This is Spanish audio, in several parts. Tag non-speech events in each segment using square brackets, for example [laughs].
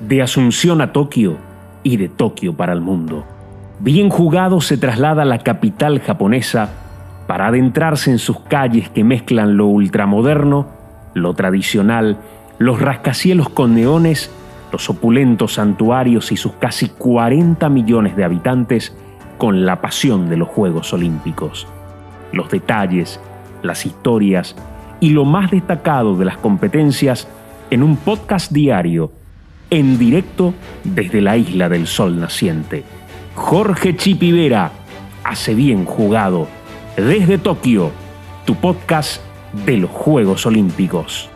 de Asunción a Tokio y de Tokio para el mundo. Bien jugado se traslada a la capital japonesa para adentrarse en sus calles que mezclan lo ultramoderno, lo tradicional, los rascacielos con neones, los opulentos santuarios y sus casi 40 millones de habitantes con la pasión de los Juegos Olímpicos. Los detalles, las historias y lo más destacado de las competencias en un podcast diario en directo desde la isla del sol naciente. Jorge Chipivera hace bien jugado desde Tokio, tu podcast de los Juegos Olímpicos.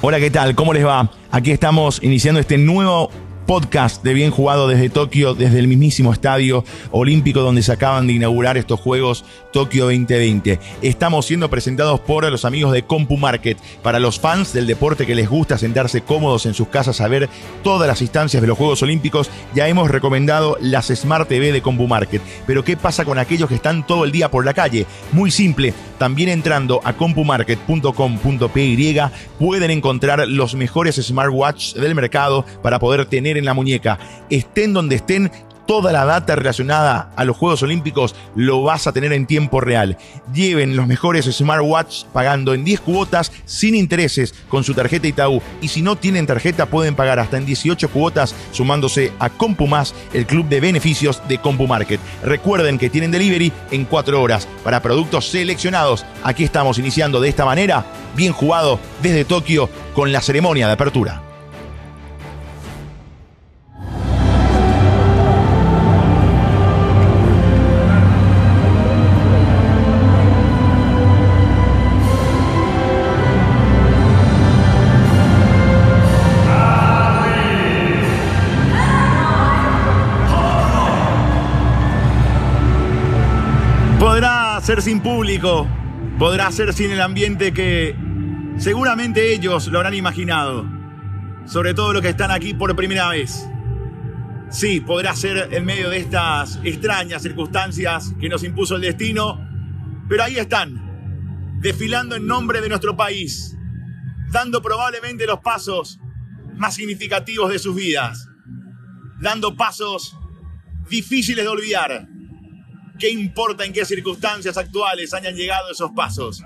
Hola, ¿qué tal? ¿Cómo les va? Aquí estamos iniciando este nuevo podcast de Bien Jugado desde Tokio, desde el mismísimo estadio olímpico donde se acaban de inaugurar estos Juegos Tokio 2020. Estamos siendo presentados por los amigos de CompuMarket. Para los fans del deporte que les gusta sentarse cómodos en sus casas a ver todas las instancias de los Juegos Olímpicos, ya hemos recomendado las Smart TV de CompuMarket. Pero ¿qué pasa con aquellos que están todo el día por la calle? Muy simple, también entrando a compumarket.com.py pueden encontrar los mejores smartwatches del mercado para poder tener en la muñeca. Estén donde estén, toda la data relacionada a los Juegos Olímpicos lo vas a tener en tiempo real. Lleven los mejores smartwatch pagando en 10 cuotas sin intereses con su tarjeta Itaú. Y si no tienen tarjeta pueden pagar hasta en 18 cuotas sumándose a CompuMás, el club de beneficios de CompuMarket. Recuerden que tienen delivery en 4 horas para productos seleccionados. Aquí estamos iniciando de esta manera, bien jugado desde Tokio con la ceremonia de apertura. Ser sin público, podrá ser sin el ambiente que seguramente ellos lo habrán imaginado, sobre todo los que están aquí por primera vez. Sí, podrá ser en medio de estas extrañas circunstancias que nos impuso el destino, pero ahí están, desfilando en nombre de nuestro país, dando probablemente los pasos más significativos de sus vidas, dando pasos difíciles de olvidar, ¿Qué importa en qué circunstancias actuales hayan llegado esos pasos?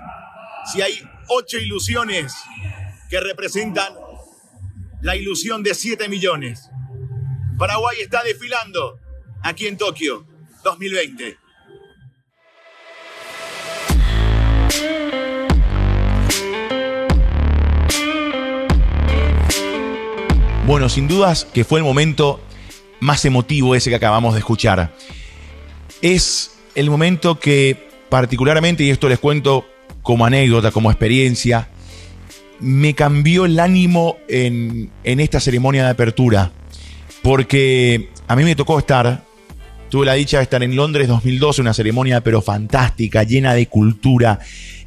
Si hay ocho ilusiones que representan la ilusión de siete millones. Paraguay está desfilando aquí en Tokio 2020. Bueno, sin dudas que fue el momento más emotivo ese que acabamos de escuchar es el momento que particularmente, y esto les cuento como anécdota, como experiencia, me cambió el ánimo en, esta ceremonia de apertura. Porque a mí me tocó estar, tuve la dicha de estar en Londres 2012, una ceremonia pero fantástica, llena de cultura,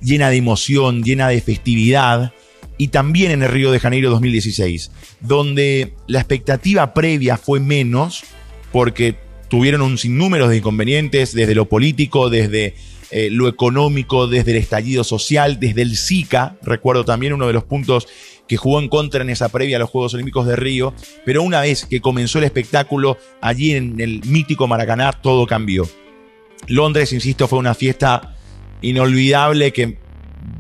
llena de emoción, llena de festividad. Y también en el Río de Janeiro 2016, donde la expectativa previa fue menos, porque tuvieron un sinnúmero de inconvenientes desde lo político, desde eh, lo económico, desde el estallido social, desde el Zika. Recuerdo también uno de los puntos que jugó en contra en esa previa a los Juegos Olímpicos de Río. Pero una vez que comenzó el espectáculo allí en el mítico Maracaná, todo cambió. Londres, insisto, fue una fiesta inolvidable que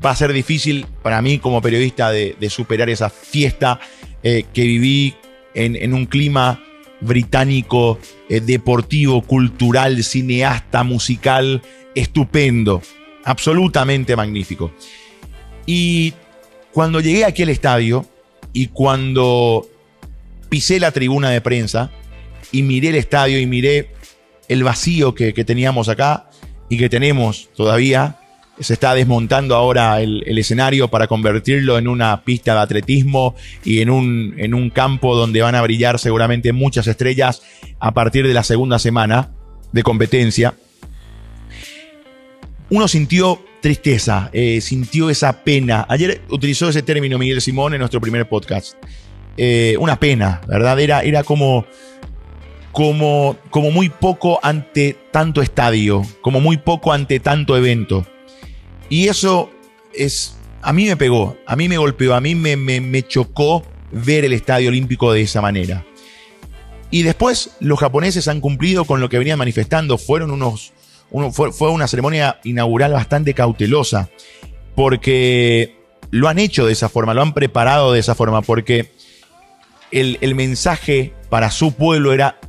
va a ser difícil para mí como periodista de, superar esa fiesta eh, que viví en, en un clima británico, eh, deportivo, cultural, cineasta, musical, estupendo, absolutamente magnífico. Y cuando llegué aquí al estadio y cuando pisé la tribuna de prensa y miré el estadio y miré el vacío que, que teníamos acá y que tenemos todavía, se está desmontando ahora el, escenario para convertirlo en una pista de atletismo y en un, en un campo donde van a brillar seguramente muchas estrellas a partir de la segunda semana de competencia. Uno sintió tristeza, eh, sintió esa pena. Ayer utilizó ese término Miguel Simón en nuestro primer podcast. Eh, una pena, ¿verdad? Era, era como, como, como muy poco ante tanto estadio, como muy poco ante tanto evento. Y eso es a mí me pegó, a mí me golpeó, a mí me, me, chocó ver el Estadio Olímpico de esa manera. Y después los japoneses han cumplido con lo que venían manifestando. Fueron unos, fue, fue, una ceremonia inaugural bastante cautelosa, porque lo han hecho de esa forma, lo han preparado de esa forma, porque el, el mensaje para su pueblo era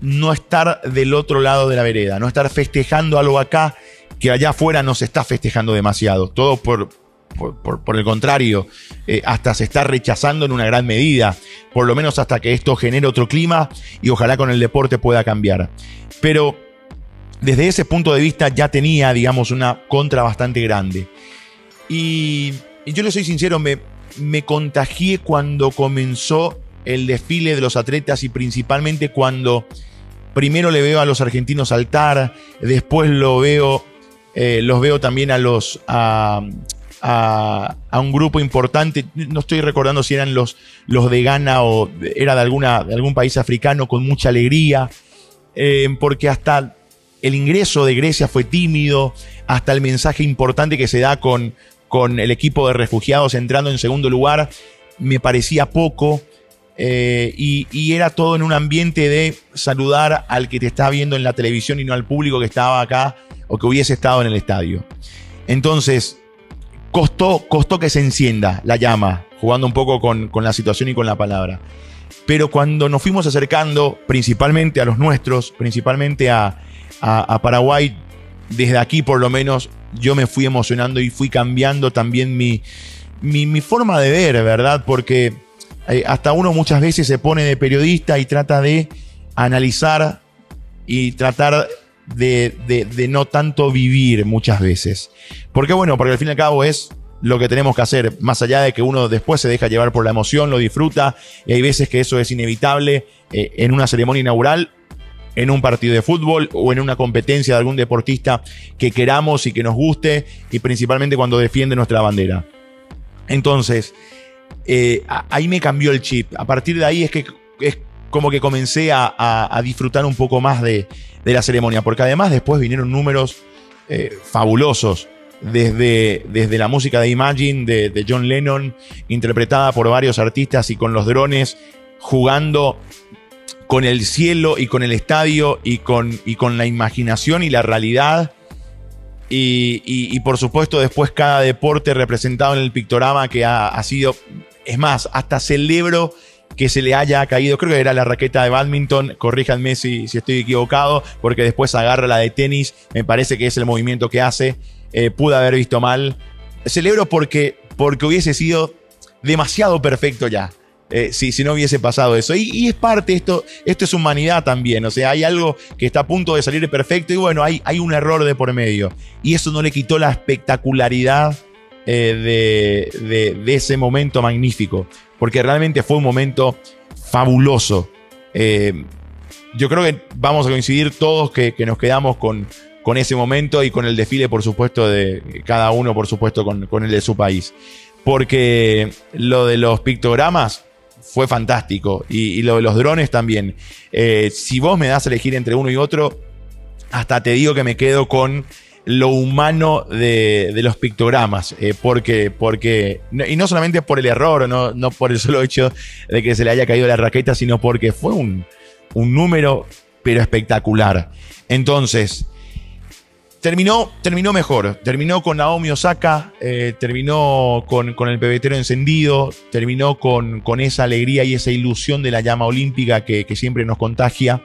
no estar del otro lado de la vereda, no estar festejando algo acá que allá afuera no se está festejando demasiado. Todo por, por, el contrario, eh, hasta se está rechazando en una gran medida, por lo menos hasta que esto genere otro clima y ojalá con el deporte pueda cambiar. Pero desde ese punto de vista ya tenía, digamos, una contra bastante grande. Y, yo le soy sincero, me, me contagié cuando comenzó el desfile de los atletas y principalmente cuando primero le veo a los argentinos saltar, después lo veo, eh, los veo también a los a, un grupo importante, no estoy recordando si eran los, los de Ghana o era de, alguna, de algún país africano con mucha alegría, eh, porque hasta el ingreso de Grecia fue tímido, hasta el mensaje importante que se da con, con el equipo de refugiados entrando en segundo lugar, me parecía poco. Eh, y, era todo en un ambiente de saludar al que te está viendo en la televisión y no al público que estaba acá o que hubiese estado en el estadio. Entonces, costó, costó que se encienda la llama, jugando un poco con, la situación y con la palabra. Pero cuando nos fuimos acercando, principalmente a los nuestros, principalmente a, Paraguay, desde aquí por lo menos, yo me fui emocionando y fui cambiando también mi, mi, mi forma de ver, ¿verdad? Porque eh, hasta uno muchas veces se pone de periodista y trata de analizar y tratar de, no tanto vivir muchas veces. Porque bueno, porque al fin y al cabo es lo que tenemos que hacer, más allá de que uno después se deja llevar por la emoción, lo disfruta, y hay veces que eso es inevitable eh, en una ceremonia inaugural, en un partido de fútbol o en una competencia de algún deportista que queramos y que nos guste, y principalmente cuando defiende nuestra bandera. Entonces, eh, ahí me cambió el chip. A partir de ahí es que es como que comencé a, disfrutar un poco más de, la ceremonia, porque además después vinieron números eh, fabulosos. Desde, desde, la música de Imagine de, John Lennon, interpretada por varios artistas y con los drones, jugando con el cielo y con el estadio y con, y con la imaginación y la realidad y, por supuesto después cada deporte representado en el pictograma que ha, sido, es más, hasta celebro que se le haya caído, creo que era la raqueta de badminton, corríjanme si, si estoy equivocado, porque después agarra la de tenis, me parece que es el movimiento que hace, eh, pude haber visto mal. Celebro porque, porque hubiese sido demasiado perfecto ya. Eh, si, no hubiese pasado eso. Y, es parte, esto, esto es humanidad también, o sea, hay algo que está a punto de salir perfecto y bueno, hay, hay un error de por medio. Y eso no le quitó la espectacularidad eh, de, ese momento magnífico, porque realmente fue un momento fabuloso. Eh, yo creo que vamos a coincidir todos que, nos quedamos con, con ese momento y con el desfile, por supuesto, de cada uno, por supuesto, con, el de su país. Porque lo de los pictogramas, fue fantástico. Y, lo de los drones también. Eh, si vos me das a elegir entre uno y otro, hasta te digo que me quedo con lo humano de, los pictogramas. Eh, porque, porque, y no solamente por el error, no, no por el solo hecho de que se le haya caído la raqueta, sino porque fue un, un número, pero espectacular. Entonces, Terminó, terminó mejor, terminó con Naomi Osaka, eh, terminó con, el pebetero encendido, terminó con, con, esa alegría y esa ilusión de la llama olímpica que, siempre nos contagia.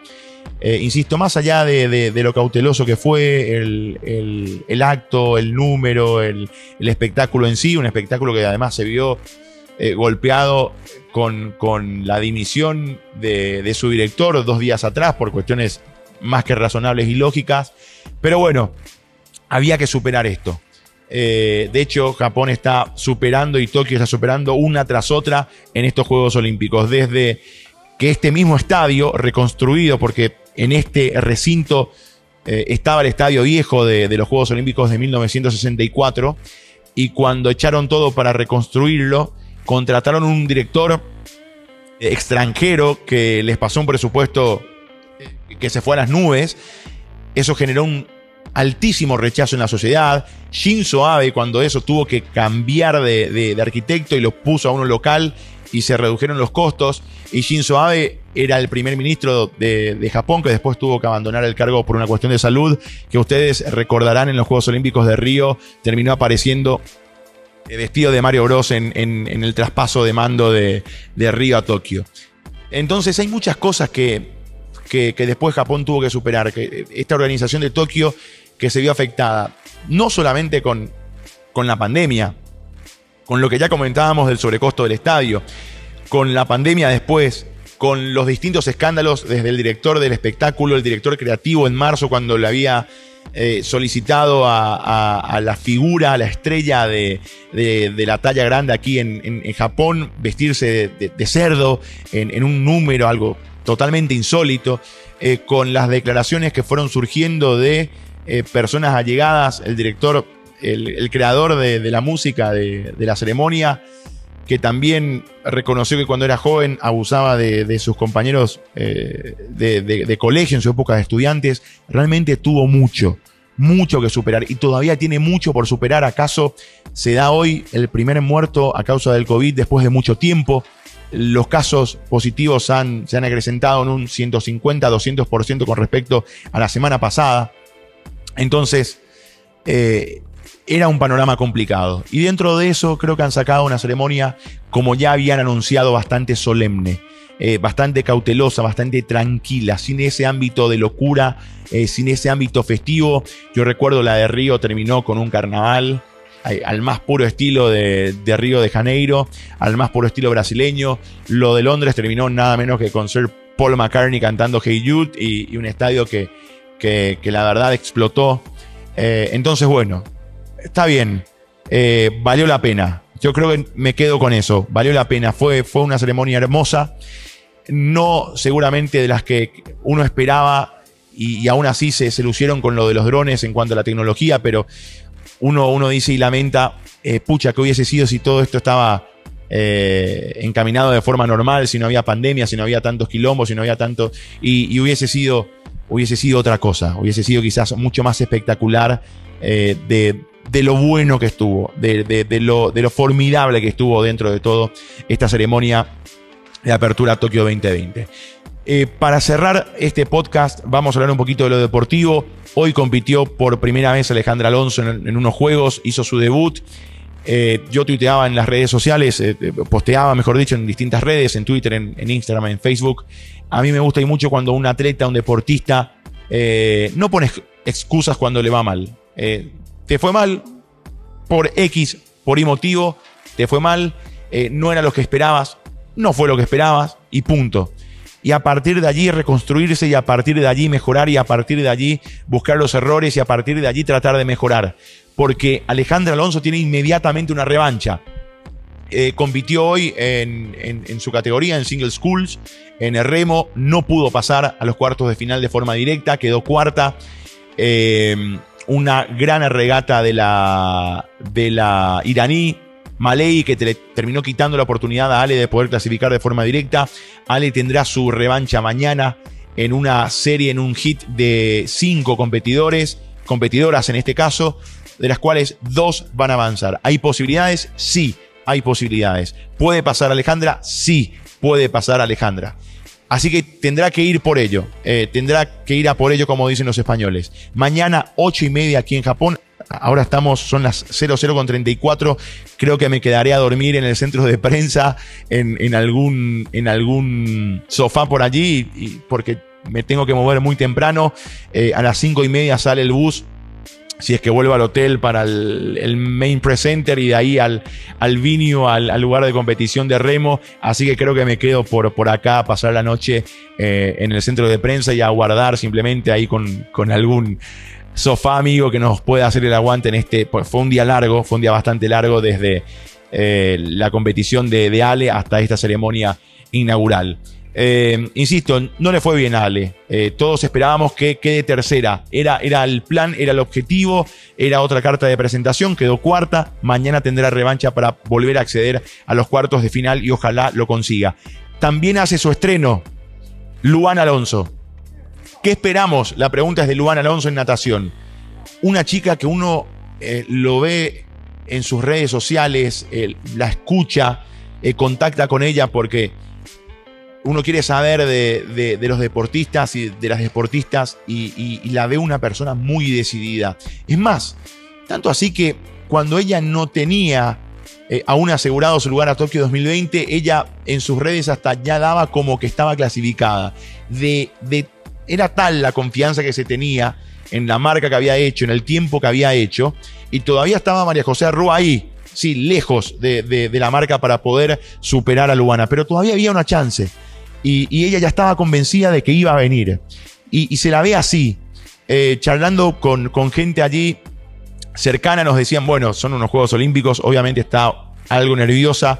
Eh, insisto, más allá de, lo cauteloso que fue el, acto, el número, el, espectáculo en sí, un espectáculo que además se vio eh, golpeado con, la dimisión de, de su director dos días atrás por cuestiones más que razonables y lógicas. Pero bueno, había que superar esto. Eh, de hecho, Japón está superando y Tokio está superando una tras otra en estos Juegos Olímpicos. Desde que este mismo estadio, reconstruido, porque en este recinto eh, estaba el estadio viejo de, de, los Juegos Olímpicos de 1964, y cuando echaron todo para reconstruirlo, contrataron un director extranjero que les pasó un presupuesto que se fue a las nubes. Eso generó un altísimo rechazo en la sociedad. Shinzo Abe, cuando eso tuvo que cambiar de, arquitecto y lo puso a uno local y se redujeron los costos. Y Shinzo Abe era el primer ministro de, Japón que después tuvo que abandonar el cargo por una cuestión de salud, que ustedes recordarán en los Juegos Olímpicos de Río, terminó apareciendo vestido de Mario Bros en, el traspaso de mando de, Río a Tokio. Entonces hay muchas cosas que, que, después Japón tuvo que superar. Que esta organización de Tokio que se vio afectada no solamente con, con la pandemia, con lo que ya comentábamos del sobrecosto del estadio, con la pandemia después, con los distintos escándalos desde el director del espectáculo, el director creativo en marzo cuando le había eh, solicitado a, la figura, a la estrella de, la talla grande aquí en, Japón, vestirse de, cerdo en, un número, algo totalmente insólito, eh, con las declaraciones que fueron surgiendo de eh, personas allegadas, el director, el, creador de, la música de, la ceremonia, que también reconoció que cuando era joven abusaba de, sus compañeros eh, de, colegio en su época de estudiantes, realmente tuvo mucho, mucho que superar y todavía tiene mucho por superar. ¿Acaso se da hoy el primer muerto a causa del COVID después de mucho tiempo? Los casos positivos se han acrecentado en un 150-200% con respecto a la semana pasada. Entonces, eh, era un panorama complicado. Y dentro de eso creo que han sacado una ceremonia, como ya habían anunciado, bastante solemne, eh, bastante cautelosa, bastante tranquila, sin ese ámbito de locura, eh, sin ese ámbito festivo. Yo recuerdo la de Río terminó con un carnaval. Al más puro estilo de, Río de Janeiro, al más puro estilo brasileño. Lo de Londres terminó nada menos que con Sir Paul McCartney cantando Hey Jude y un estadio que, que, la verdad explotó. Eh, entonces, bueno, está bien, eh, valió la pena. Yo creo que me quedo con eso, valió la pena. Fue, fue una ceremonia hermosa, no seguramente de las que uno esperaba y, aún así se, se, lucieron con lo de los drones en cuanto a la tecnología, pero uno, uno dice y lamenta, eh, pucha, que hubiese sido si todo esto estaba encaminado de forma normal, si no había pandemia, si no había tantos quilombos, si no había tanto, y hubiese sido hubiese sido otra cosa, hubiese sido quizás mucho más espectacular eh, de, lo bueno que estuvo, de, lo, de lo formidable que estuvo dentro de todo esta ceremonia de apertura Tokio 2020. Eh, para cerrar este podcast, vamos a hablar un poquito de lo deportivo. Hoy compitió por primera vez Alejandra Alonso en, unos juegos, hizo su debut. Eh, yo tuiteaba en las redes sociales, posteaba, mejor dicho, en distintas redes, en Twitter, en, en Instagram, en Facebook, a mí me gusta y mucho cuando un atleta, un deportista, eh, no pone excusas cuando le va mal. Eh, te fue mal por X, por Y motivo, te fue mal, eh, no era lo que esperabas, no fue lo que esperabas y punto. Y a partir de allí reconstruirse y a partir de allí mejorar y a partir de allí buscar los errores y a partir de allí tratar de mejorar. Porque Alejandra Alonso tiene inmediatamente una revancha. compitió hoy en, en, su categoría, en Single Schools, en el remo, no pudo pasar a los cuartos de final de forma directa, quedó cuarta. Eh, una gran regata de la, de la iraní Malei que terminó quitando la oportunidad a Ale de poder clasificar de forma directa. Ale tendrá su revancha mañana en una serie, en un hit de cinco competidores, competidoras en este caso, de las cuales dos van a avanzar. ¿Hay posibilidades? Sí, hay posibilidades. ¿Puede pasar Alejandra? Sí, puede pasar Alejandra. Así que tendrá que ir por ello. Eh, tendrá que ir a por ello, como dicen los españoles. Mañana, ocho y media aquí en Japón. Ahora estamos, son las 00 con 34. Creo que me quedaré a dormir en el centro de prensa, en, algún, en algún sofá por allí, y, porque me tengo que mover muy temprano. Eh, a las cinco y media sale el bus si es que vuelvo al hotel para el, main presenter y de ahí al, al vinio, al, lugar de competición de remo. Así que creo que me quedo por, por acá a pasar la noche eh, en el centro de prensa y a guardar simplemente ahí con, con algún sofá amigo que nos pueda hacer el aguante en este. Pues fue un día largo, fue un día bastante largo desde eh, la competición de, de Ale hasta esta ceremonia inaugural. Eh, insisto, no le fue bien a Ale. Eh, todos esperábamos que quede tercera. Era, era el plan, era el objetivo, era otra carta de presentación, quedó cuarta. Mañana tendrá revancha para volver a acceder a los cuartos de final y ojalá lo consiga. También hace su estreno Luan Alonso. ¿Qué esperamos? La pregunta es de Luan Alonso en natación. una chica que uno eh, lo ve en sus redes sociales, la escucha, contacta con ella porque uno quiere saber de, los deportistas y de las deportistas y, la ve una persona muy decidida. Es más, tanto así que cuando ella no tenía eh, aún asegurado su lugar a Tokio 2020, ella en sus redes hasta ya daba como que estaba clasificada. De, era tal la confianza que se tenía en la marca que había hecho, en el tiempo que había hecho, y todavía estaba María José Arrua ahí, sí, lejos de, la marca para poder superar a Luana, pero todavía había una chance. Y, ella ya estaba convencida de que iba a venir. Y, se la ve así, eh, charlando con, con gente allí cercana, nos decían, bueno, son unos Juegos Olímpicos, obviamente está algo nerviosa.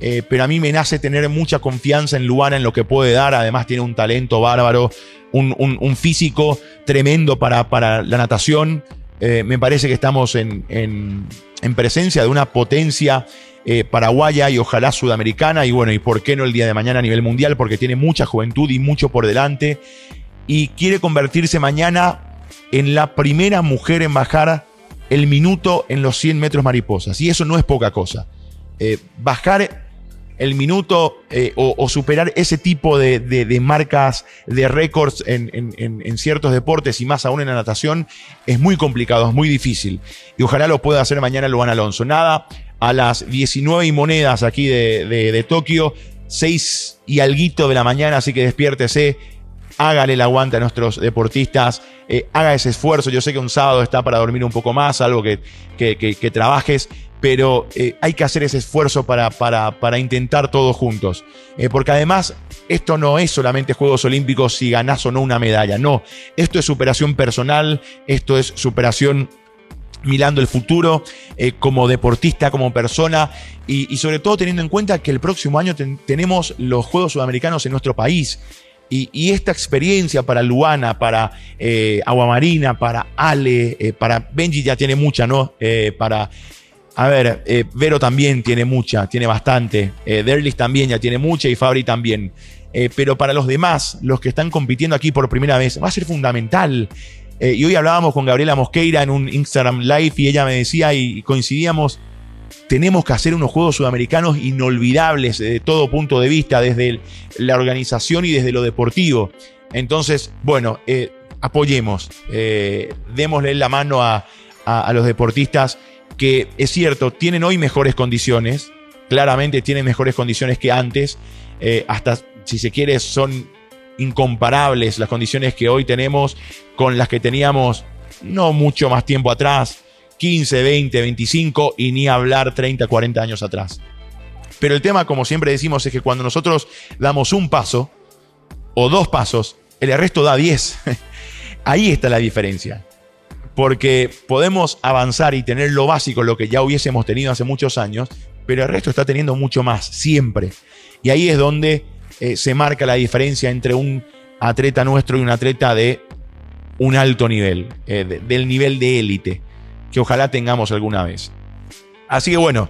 Eh, pero a mí me nace tener mucha confianza en Luana, en lo que puede dar. Además, tiene un talento bárbaro, un, físico tremendo para, para la natación. Eh, me parece que estamos en, en, presencia de una potencia eh, paraguaya y ojalá sudamericana. Y bueno, y por qué no el día de mañana a nivel mundial, porque tiene mucha juventud y mucho por delante. Y quiere convertirse mañana en la primera mujer en bajar el minuto en los 100 metros mariposas. Y eso no es poca cosa. Eh, bajar el minuto eh, o, superar ese tipo de, marcas, de récords en, ciertos deportes y más aún en la natación es muy complicado, es muy difícil. Y ojalá lo pueda hacer mañana Luan Alonso. Nada, a las 19 y monedas aquí de, Tokio, 6 y alguito de la mañana, así que despiértese. Hágale el aguante a nuestros deportistas, eh, haga ese esfuerzo. Yo sé que un sábado está para dormir un poco más, algo que, que trabajes, pero eh, hay que hacer ese esfuerzo para, para, intentar todos juntos. Eh, porque además, esto no es solamente Juegos Olímpicos si ganás o no una medalla, no. Esto es superación personal, esto es superación mirando el futuro eh, como deportista, como persona y, sobre todo teniendo en cuenta que el próximo año tenemos los Juegos Sudamericanos en nuestro país. Y, esta experiencia para Luana, para Aguamarina, para Ale, para Benji ya tiene mucha, ¿no? para a ver, eh, Vero también tiene mucha, tiene bastante. Eh, Derlis también ya tiene mucha y Fabri también. Eh, pero para los demás, los que están compitiendo aquí por primera vez, va a ser fundamental. Y hoy hablábamos con Gabriela Mosqueira en un Instagram Live y ella me decía y coincidíamos, tenemos que hacer unos Juegos Sudamericanos inolvidables de todo punto de vista, desde la organización y desde lo deportivo. Entonces, bueno, apoyemos, démosle la mano a, a los deportistas que es cierto, tienen hoy mejores condiciones, claramente tienen mejores condiciones que antes, eh, hasta si se quiere son incomparables las condiciones que hoy tenemos con las que teníamos no mucho más tiempo atrás, 15, 20, 25 y ni hablar 30, 40 años atrás. Pero el tema, como siempre decimos, es que cuando nosotros damos un paso o dos pasos, el resto da 10. [laughs] Ahí está la diferencia porque podemos avanzar y tener lo básico, lo que ya hubiésemos tenido hace muchos años, pero el resto está teniendo mucho más, siempre. Y ahí es donde eh, se marca la diferencia entre un atleta nuestro y un atleta de un alto nivel, eh, del nivel de élite, que ojalá tengamos alguna vez. Así que bueno,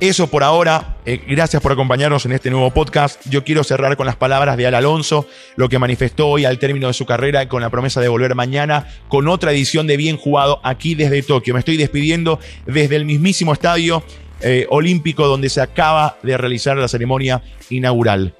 eso por ahora. Eh, gracias por acompañarnos en este nuevo podcast. Yo quiero cerrar con las palabras de Al Alonso, lo que manifestó hoy al término de su carrera con la promesa de volver mañana con otra edición de Bien Jugado aquí desde Tokio. Me estoy despidiendo desde el mismísimo estadio olímpico donde se acaba de realizar la ceremonia inaugural.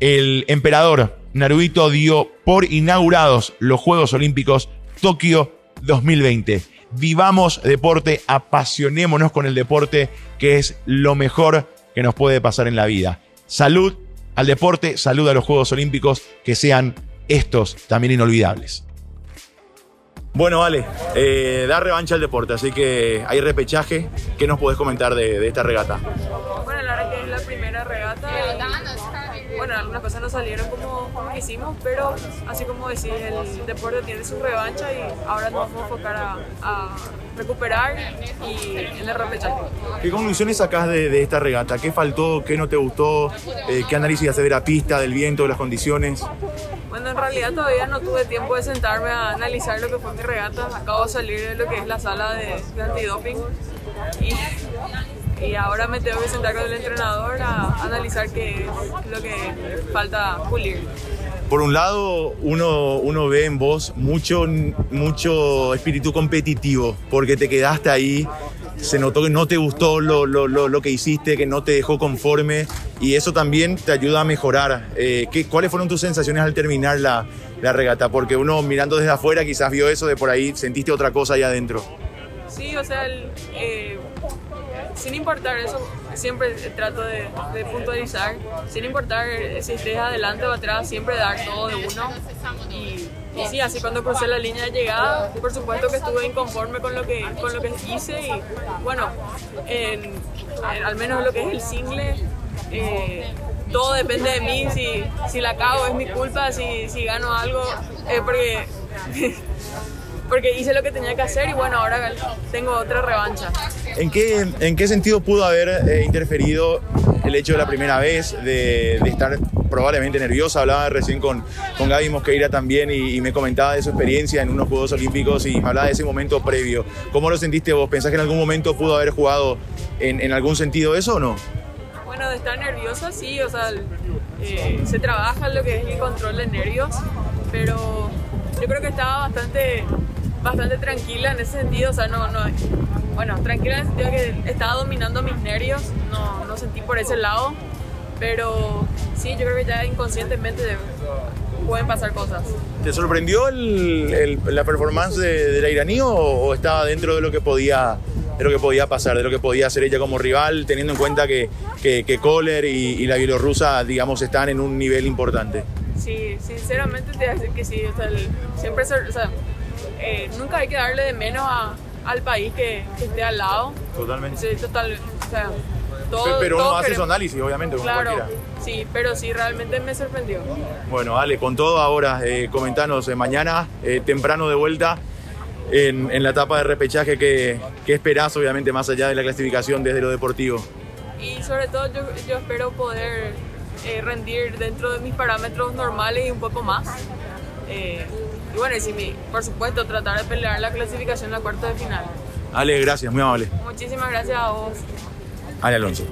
El emperador Naruhito dio por inaugurados los Juegos Olímpicos Tokio 2020 vivamos deporte, apasionémonos con el deporte, que es lo mejor que nos puede pasar en la vida. Salud al deporte, salud a los Juegos Olímpicos, que sean estos también inolvidables. Bueno, vale, eh, da revancha al deporte, así que hay repechaje. ¿Qué nos podés comentar de, de esta regata? Algunas cosas no salieron como, quisimos, pero así como decís, el deporte tiene su revancha y ahora nos vamos a enfocar a, recuperar y en el repechaje. ¿Qué conclusiones sacás de, esta regata? ¿Qué faltó? ¿Qué no te gustó? Eh, ¿Qué análisis hace de la pista, del viento, de las condiciones? Bueno, en realidad todavía no tuve tiempo de sentarme a analizar lo que fue mi regata. Acabo de salir de lo que es la sala de, de antidoping y y ahora me tengo que sentar con el entrenador a analizar qué es lo que falta pulir. Por un lado, uno, uno ve en vos mucho, mucho espíritu competitivo, porque te quedaste ahí, se notó que no te gustó lo, lo, lo, que hiciste, que no te dejó conforme, y eso también te ayuda a mejorar. Eh, ¿qué, ¿Cuáles fueron tus sensaciones al terminar la, la regata? Porque uno mirando desde afuera quizás vio eso, de por ahí sentiste otra cosa ahí adentro. Sí, o sea, eh, sin importar eso, siempre trato de, puntualizar, sin importar si estés adelante o atrás, siempre dar todo de uno. Y, sí, así cuando crucé la línea de llegada, por supuesto que estuve inconforme con lo que, con lo que hice y bueno, al menos lo que es el single, eh, todo depende de mí, si, si la cago es mi culpa, si, si gano algo, es porque [laughs] porque hice lo que tenía que hacer y bueno, ahora tengo otra revancha. ¿En qué, en qué sentido pudo haber eh, interferido el hecho de la primera vez, de, estar probablemente nerviosa? Hablaba recién con, con Gaby Mosqueira también y, me comentaba de su experiencia en unos Juegos Olímpicos y me hablaba de ese momento previo. ¿Cómo lo sentiste vos? ¿Pensás que en algún momento pudo haber jugado en, algún sentido eso o no? Bueno, de estar nerviosa sí, o sea, eh, se trabaja lo que es el control de nervios, pero yo creo que estaba bastante bastante tranquila en ese sentido, o sea, no, no, bueno, tranquila en el sentido de que estaba dominando mis nervios, no, no sentí por ese lado, pero sí, yo creo que ya inconscientemente pueden pasar cosas. ¿Te sorprendió el, la performance de, la iraní o, estaba dentro de lo que podía de lo que podía pasar, de lo que podía hacer ella como rival, teniendo en cuenta que, que, que Kohler y, la bielorrusa, digamos, están en un nivel importante? Sí, sinceramente te voy a decir que sí, o sea, siempre, o sea, eh, nunca hay que darle de menos al país que, esté al lado. Totalmente. Sí, total, o sea, todo, pero uno hace su análisis, obviamente, como claro, Sí, pero sí, realmente me sorprendió. Bueno, Ale, con todo ahora, eh, comentanos, eh, mañana temprano de vuelta en, en, la etapa de repechaje, ¿qué, ¿qué esperás, obviamente, más allá de la clasificación desde lo deportivo? Y sobre todo yo, yo espero poder rendir dentro de mis parámetros normales y un poco más. Y bueno, y si por supuesto, tratar de pelear la clasificación en la cuarta de final. Ale, gracias, muy amable. Muchísimas gracias a vos. Ale Alonso.